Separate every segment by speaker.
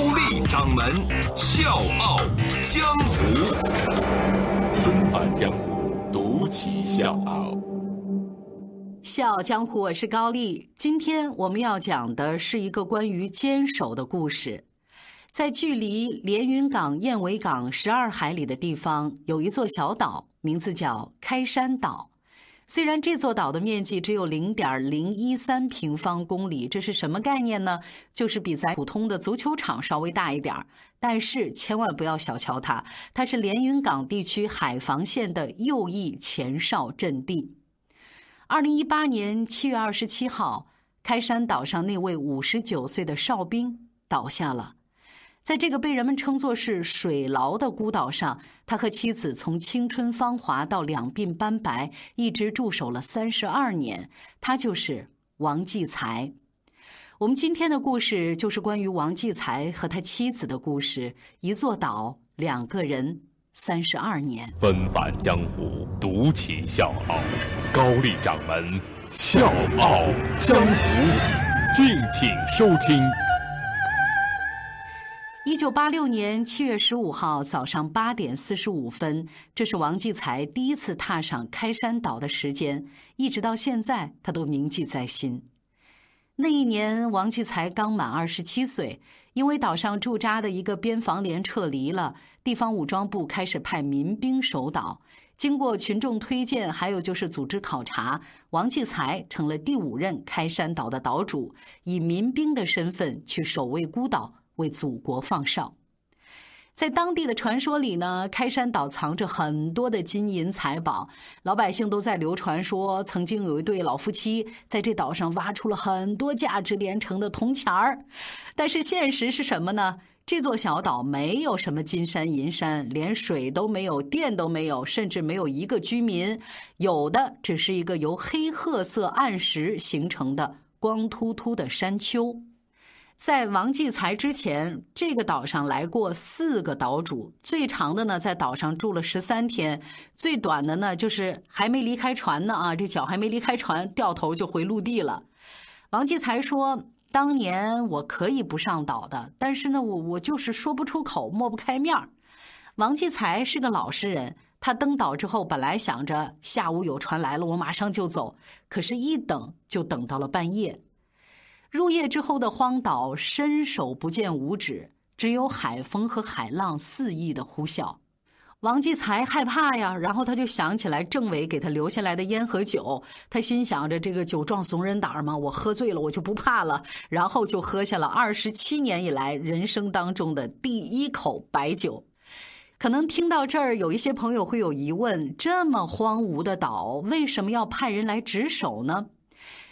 Speaker 1: 高丽掌门笑傲江湖，
Speaker 2: 重返江湖，独骑笑傲。
Speaker 3: 笑傲江湖，我是高丽。今天我们要讲的是一个关于坚守的故事。在距离连云港燕尾港十二海里的地方，有一座小岛，名字叫开山岛。虽然这座岛的面积只有零点零一三平方公里，这是什么概念呢？就是比咱普通的足球场稍微大一点儿。但是千万不要小瞧它，它是连云港地区海防线的右翼前哨阵地。二零一八年七月二十七号，开山岛上那位五十九岁的哨兵倒下了。在这个被人们称作是“水牢”的孤岛上，他和妻子从青春芳华到两鬓斑白，一直驻守了三十二年。他就是王继才。我们今天的故事就是关于王继才和他妻子的故事。一座岛，两个人，三十二年。
Speaker 2: 纷返江湖，独起笑傲。高丽掌门，笑傲江湖，敬请收听。
Speaker 3: 一九八六年七月十五号早上八点四十五分，这是王继才第一次踏上开山岛的时间，一直到现在他都铭记在心。那一年，王继才刚满二十七岁，因为岛上驻扎的一个边防连撤离了，地方武装部开始派民兵守岛。经过群众推荐，还有就是组织考察，王继才成了第五任开山岛的岛主，以民兵的身份去守卫孤岛。为祖国放哨，在当地的传说里呢，开山岛藏着很多的金银财宝，老百姓都在流传说，曾经有一对老夫妻在这岛上挖出了很多价值连城的铜钱儿。但是现实是什么呢？这座小岛没有什么金山银山，连水都没有，电都没有，甚至没有一个居民，有的只是一个由黑褐色暗石形成的光秃秃的山丘。在王继才之前，这个岛上来过四个岛主，最长的呢在岛上住了十三天，最短的呢就是还没离开船呢啊，这脚还没离开船，掉头就回陆地了。王继才说：“当年我可以不上岛的，但是呢，我我就是说不出口，抹不开面儿。”王继才是个老实人，他登岛之后本来想着下午有船来了，我马上就走，可是一等就等到了半夜。入夜之后的荒岛，伸手不见五指，只有海风和海浪肆意的呼啸。王继才害怕呀，然后他就想起来政委给他留下来的烟和酒，他心想着这个酒壮怂人胆嘛，我喝醉了我就不怕了，然后就喝下了二十七年以来人生当中的第一口白酒。可能听到这儿，有一些朋友会有疑问：这么荒芜的岛，为什么要派人来值守呢？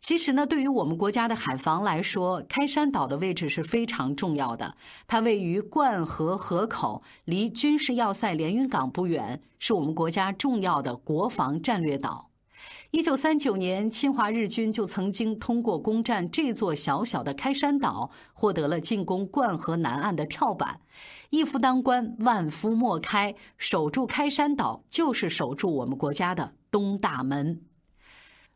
Speaker 3: 其实呢，对于我们国家的海防来说，开山岛的位置是非常重要的。它位于灌河河口，离军事要塞连云港不远，是我们国家重要的国防战略岛。一九三九年，侵华日军就曾经通过攻占这座小小的开山岛，获得了进攻灌河南岸的跳板。一夫当关，万夫莫开，守住开山岛就是守住我们国家的东大门。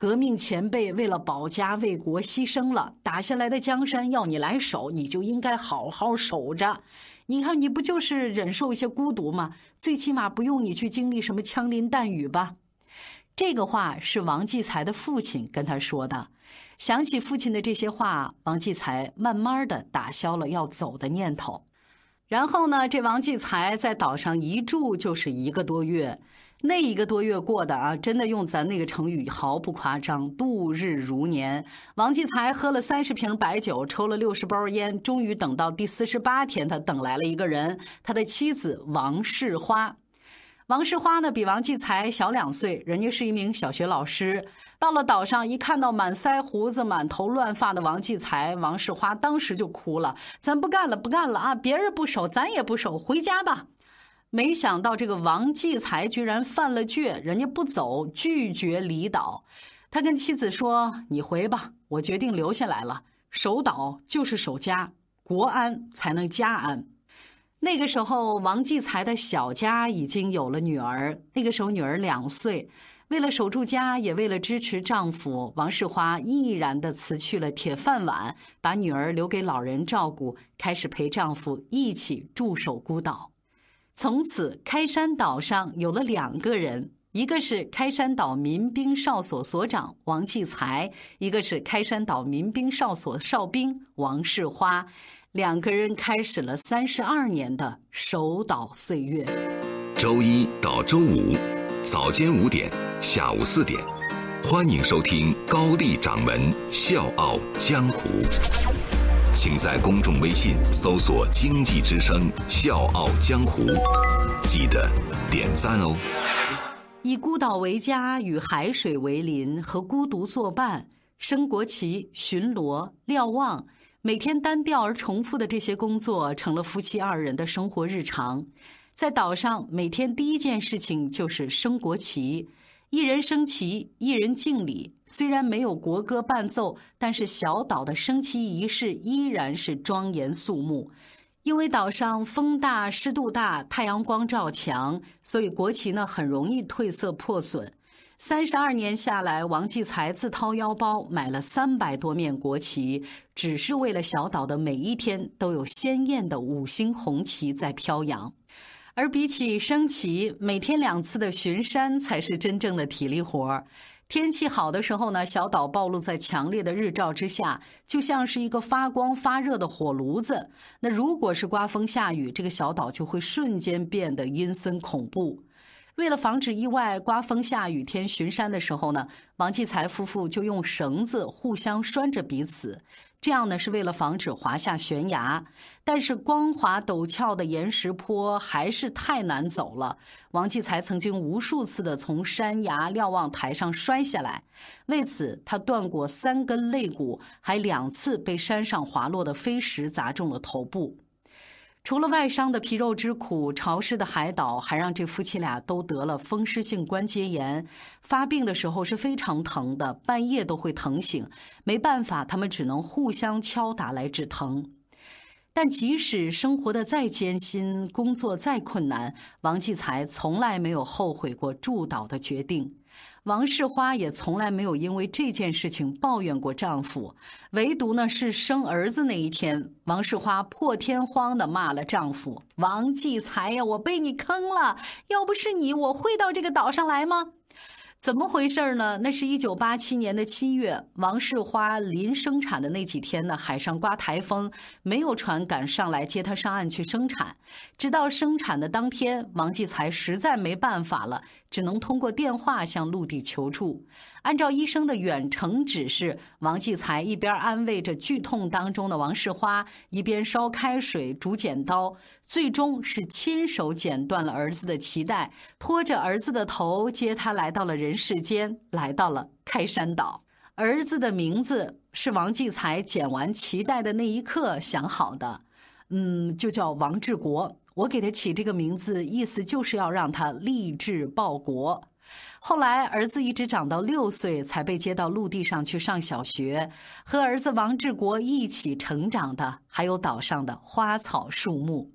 Speaker 3: 革命前辈为了保家卫国牺牲了，打下来的江山要你来守，你就应该好好守着。你看，你不就是忍受一些孤独吗？最起码不用你去经历什么枪林弹雨吧。这个话是王继才的父亲跟他说的。想起父亲的这些话，王继才慢慢的打消了要走的念头。然后呢，这王继才在岛上一住就是一个多月。那一个多月过的啊，真的用咱那个成语毫不夸张，度日如年。王继才喝了三十瓶白酒，抽了六十包烟，终于等到第四十八天，他等来了一个人，他的妻子王世花。王世花呢，比王继才小两岁，人家是一名小学老师。到了岛上，一看到满腮胡子、满头乱发的王继才、王世花，当时就哭了：“咱不干了，不干了啊！别人不守，咱也不守，回家吧。”没想到这个王继才居然犯了倔，人家不走，拒绝离岛。他跟妻子说：“你回吧，我决定留下来了。守岛就是守家，国安才能家安。”那个时候，王继才的小家已经有了女儿，那个时候女儿两岁。为了守住家，也为了支持丈夫，王世花毅然地辞去了铁饭碗，把女儿留给老人照顾，开始陪丈夫一起驻守孤岛。从此，开山岛上有了两个人，一个是开山岛民兵哨所所长王继才，一个是开山岛民兵哨所哨兵王世花。两个人开始了三十二年的守岛岁月。
Speaker 1: 周一到周五，早间五点，下午四点，欢迎收听高丽掌门笑傲江湖。请在公众微信搜索“经济之声笑傲江湖”，记得点赞哦。
Speaker 3: 以孤岛为家，与海水为邻，和孤独作伴，升国旗、巡逻、瞭望，每天单调而重复的这些工作，成了夫妻二人的生活日常。在岛上，每天第一件事情就是升国旗。一人升旗，一人敬礼。虽然没有国歌伴奏，但是小岛的升旗仪式依然是庄严肃穆。因为岛上风大、湿度大、太阳光照强，所以国旗呢很容易褪色破损。三十二年下来，王继才自掏腰包买了三百多面国旗，只是为了小岛的每一天都有鲜艳的五星红旗在飘扬。而比起升旗，每天两次的巡山才是真正的体力活儿。天气好的时候呢，小岛暴露在强烈的日照之下，就像是一个发光发热的火炉子。那如果是刮风下雨，这个小岛就会瞬间变得阴森恐怖。为了防止意外，刮风下雨天巡山的时候呢，王继才夫妇就用绳子互相拴着彼此。这样呢，是为了防止滑下悬崖，但是光滑陡峭的岩石坡还是太难走了。王继才曾经无数次的从山崖瞭望台上摔下来，为此他断过三根肋骨，还两次被山上滑落的飞石砸中了头部。除了外伤的皮肉之苦，潮湿的海岛还让这夫妻俩都得了风湿性关节炎。发病的时候是非常疼的，半夜都会疼醒。没办法，他们只能互相敲打来止疼。但即使生活的再艰辛，工作再困难，王继才从来没有后悔过助岛的决定。王世花也从来没有因为这件事情抱怨过丈夫，唯独呢是生儿子那一天，王世花破天荒的骂了丈夫王继才呀，我被你坑了！要不是你，我会到这个岛上来吗？怎么回事呢？那是一九八七年的七月，王世花临生产的那几天呢，海上刮台风，没有船敢上来接她上岸去生产。直到生产的当天，王继才实在没办法了，只能通过电话向陆地求助。按照医生的远程指示，王继才一边安慰着剧痛当中的王世花，一边烧开水、煮剪刀，最终是亲手剪断了儿子的脐带，拖着儿子的头接他来到了人世间，来到了开山岛。儿子的名字是王继才剪完脐带的那一刻想好的，嗯，就叫王志国。我给他起这个名字，意思就是要让他立志报国。后来，儿子一直长到六岁才被接到陆地上去上小学。和儿子王志国一起成长的，还有岛上的花草树木。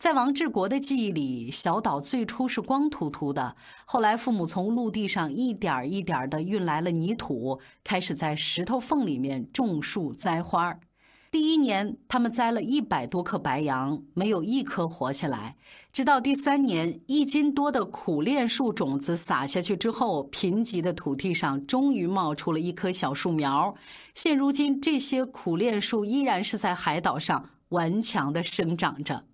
Speaker 3: 在王志国的记忆里，小岛最初是光秃秃的。后来，父母从陆地上一点一点的运来了泥土，开始在石头缝里面种树栽花。第一年，他们栽了一百多棵白杨，没有一棵活下来。直到第三年，一斤多的苦楝树种子撒下去之后，贫瘠的土地上终于冒出了一棵小树苗。现如今，这些苦楝树依然是在海岛上顽强地生长着。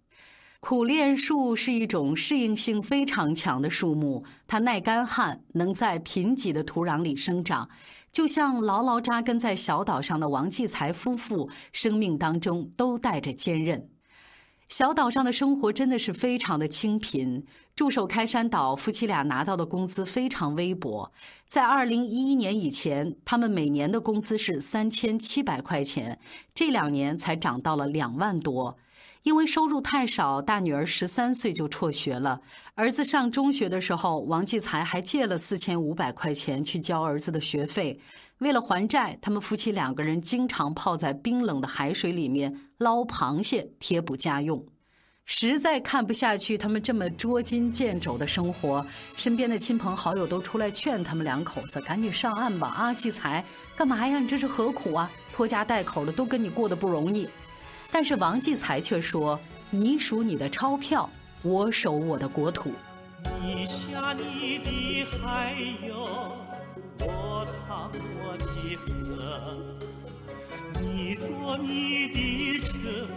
Speaker 3: 苦楝树是一种适应性非常强的树木，它耐干旱，能在贫瘠的土壤里生长。就像牢牢扎根在小岛上的王继才夫妇，生命当中都带着坚韧。小岛上的生活真的是非常的清贫。驻守开山岛夫妻俩拿到的工资非常微薄，在二零一一年以前，他们每年的工资是三千七百块钱，这两年才涨到了两万多。因为收入太少，大女儿十三岁就辍学了。儿子上中学的时候，王继才还借了四千五百块钱去交儿子的学费。为了还债，他们夫妻两个人经常泡在冰冷的海水里面捞螃蟹贴补家用。实在看不下去他们这么捉襟见肘的生活，身边的亲朋好友都出来劝他们两口子赶紧上岸吧！啊，继才，干嘛呀？你这是何苦啊？拖家带口的都跟你过得不容易。但是王继才却说：“你数你的钞票，我守我的国土。”
Speaker 4: 你下你的海哟，我趟我的河，你坐你的车。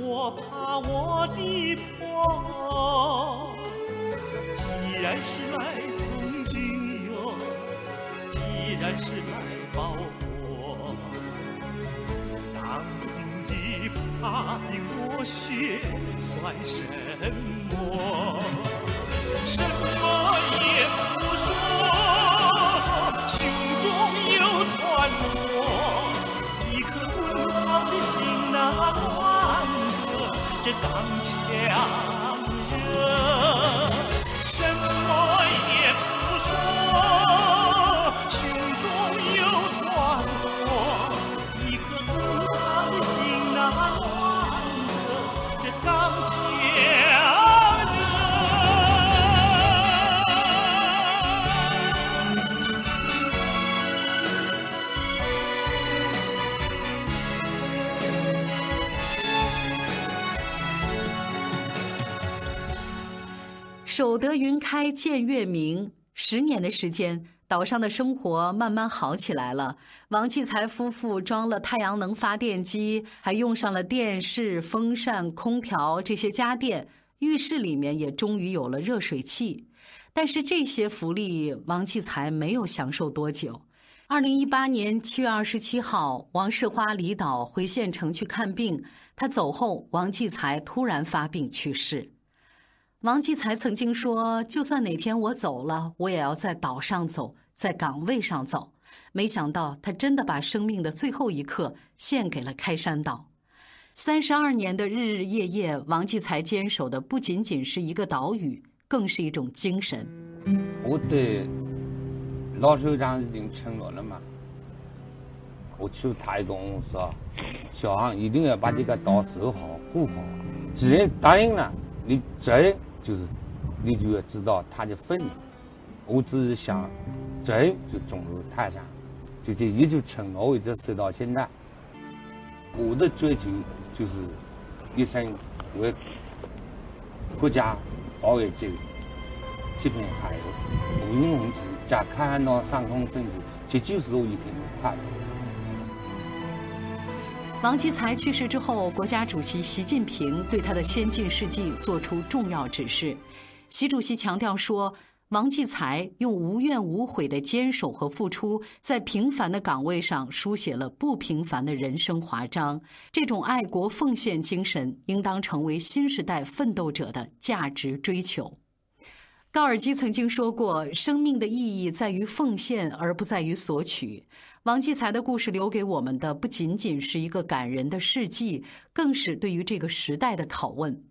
Speaker 4: 我爬我的坡，既然是来从军哟，既然是来报国，怕冰落雪算什么？什么也不说，胸中有团火，一颗滚烫的心呐。这钢枪
Speaker 3: 守得云开见月明，十年的时间，岛上的生活慢慢好起来了。王继才夫妇装了太阳能发电机，还用上了电视、风扇、空调这些家电。浴室里面也终于有了热水器。但是这些福利，王继才没有享受多久。二零一八年七月二十七号，王世花离岛回县城去看病，他走后，王继才突然发病去世。王继才曾经说：“就算哪天我走了，我也要在岛上走，在岗位上走。”没想到，他真的把生命的最后一刻献给了开山岛。三十二年的日日夜夜，王继才坚守的不仅仅是一个岛屿，更是一种精神。
Speaker 5: 我对老首长已经承诺了嘛，我去他一个我说，小航一定要把这个岛守好、顾好。既然答应了，你责任。就是，你就要知道他的分量。我只是想，责任就重入泰山，就这一直承诺，一直守到现在。我的追求就是一生为国家保卫这这片海陆永红旗，加看到上空升起，这就是我一天的快乐。
Speaker 3: 王继才去世之后，国家主席习近平对他的先进事迹作出重要指示。习主席强调说：“王继才用无怨无悔的坚守和付出，在平凡的岗位上书写了不平凡的人生华章。这种爱国奉献精神，应当成为新时代奋斗者的价值追求。”高尔基曾经说过：“生命的意义在于奉献，而不在于索取。”王继才的故事留给我们的不仅仅是一个感人的事迹，更是对于这个时代的拷问。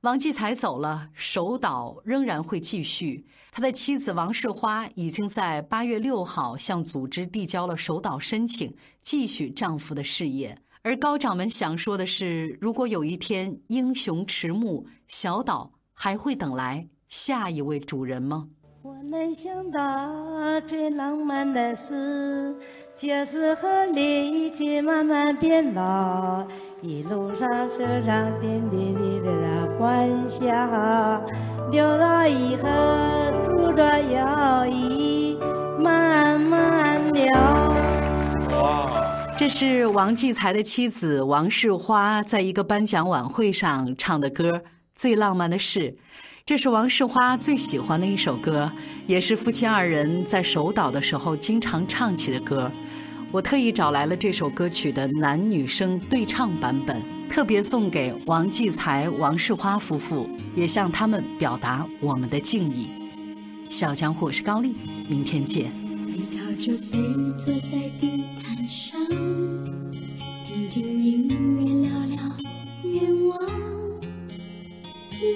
Speaker 3: 王继才走了，守岛仍然会继续。他的妻子王世花已经在八月六号向组织递交了守岛申请，继续丈夫的事业。而高掌门想说的是：如果有一天英雄迟暮，小岛还会等来下一位主人吗？
Speaker 6: 我能想到最浪漫的事。就是和你一起慢慢变老，一路上手上点点滴滴的欢笑，留到以后拄着摇椅慢慢聊。
Speaker 3: 这是王继才的妻子王世花在一个颁奖晚会上唱的歌《最浪漫的事》，这是王世花最喜欢的一首歌。也是夫妻二人在守岛的时候经常唱起的歌。我特意找来了这首歌曲的男女生对唱版本，特别送给王继才、王世花夫妇，也向他们表达我们的敬意。小江湖，我是高丽，明天见。
Speaker 7: 背靠着背坐在地毯上，听听音乐，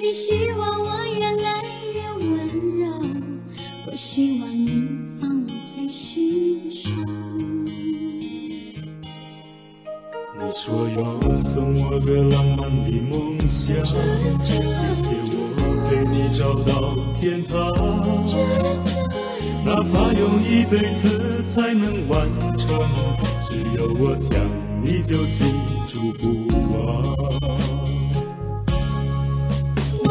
Speaker 7: 你希望我越来越温柔，我希望你放我在心上。
Speaker 8: 你说要送我个浪漫的梦想，谢谢我陪你找到天堂。哪怕用一辈子才能完成，只有我讲你就记住不忘。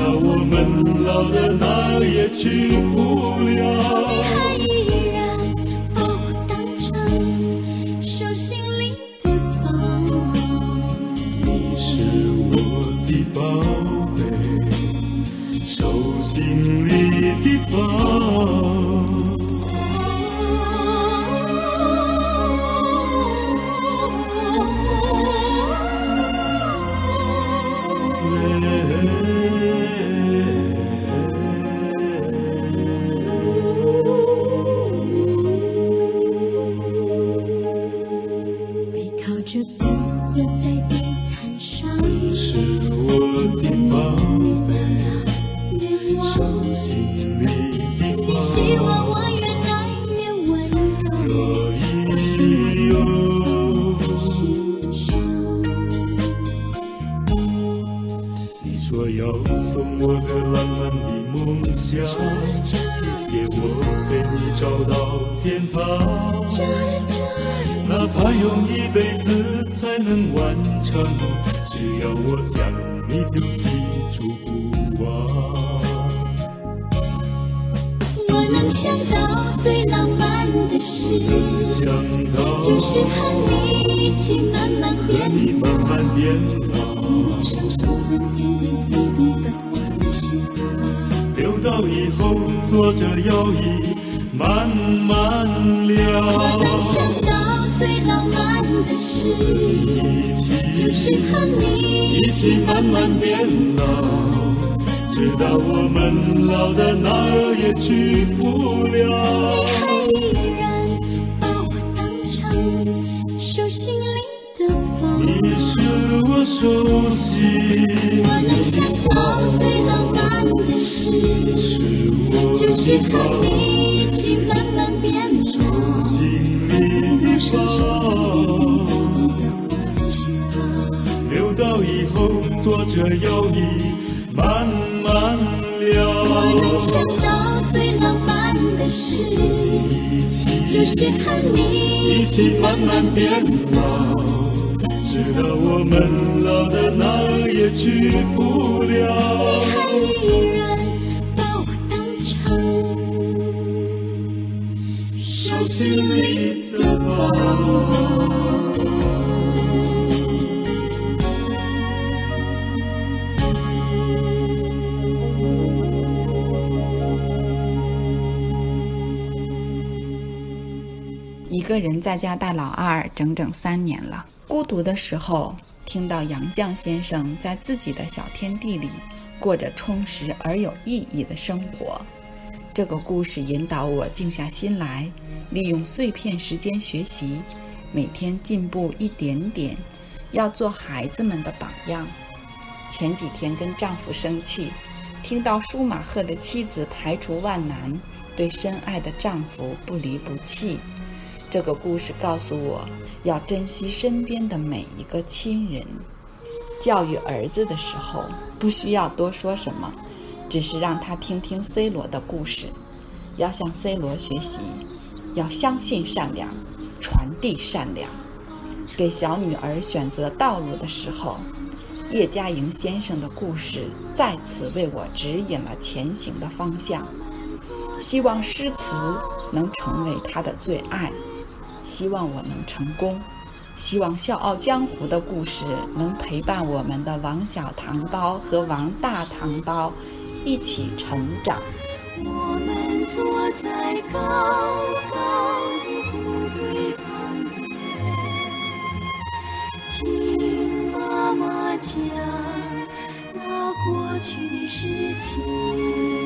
Speaker 8: 那我们老的哪儿也去不了。哪怕用一辈子才能完成，只要我讲，你就记住不忘。
Speaker 7: 我能想到最浪漫的事，
Speaker 8: 想到
Speaker 7: 就是和你一起慢慢变
Speaker 8: 你慢慢变老，
Speaker 7: 路上收藏点点滴滴的幻想。
Speaker 8: 留到以后坐着摇椅慢慢
Speaker 7: 我能
Speaker 8: 聊，
Speaker 7: 想到最浪漫的事，就是和你
Speaker 8: 一起慢慢变老，直到我们老的哪儿也去不了。
Speaker 7: 你还依然把我当成手心里的宝。
Speaker 8: 你是我手心
Speaker 7: 我能想到最浪漫的事，就是和，你一起慢慢变老。
Speaker 8: 心里的宝。
Speaker 7: 幻想，
Speaker 8: 留到以后坐着摇椅慢慢
Speaker 7: 我能
Speaker 8: 聊，
Speaker 7: 想到最浪漫的事，
Speaker 8: 一
Speaker 7: 就
Speaker 8: 起
Speaker 7: 是和你
Speaker 8: 一起慢慢变老，直到我们老的哪儿也去不了。
Speaker 9: 一个人在家带老二整整三年了。孤独的时候，听到杨绛先生在自己的小天地里过着充实而有意义的生活。这个故事引导我静下心来，利用碎片时间学习，每天进步一点点，要做孩子们的榜样。前几天跟丈夫生气，听到舒马赫的妻子排除万难，对深爱的丈夫不离不弃。这个故事告诉我，要珍惜身边的每一个亲人。教育儿子的时候，不需要多说什么，只是让他听听 C 罗的故事，要向 C 罗学习，要相信善良，传递善良。给小女儿选择道路的时候，叶嘉莹先生的故事再次为我指引了前行的方向。希望诗词能成为他的最爱，希望我能成功，希望《笑傲江湖》的故事能陪伴我们的王小糖包和王大糖包一起成长。
Speaker 7: 我们坐在高高的谷堆旁边，听妈妈讲那过去的事情。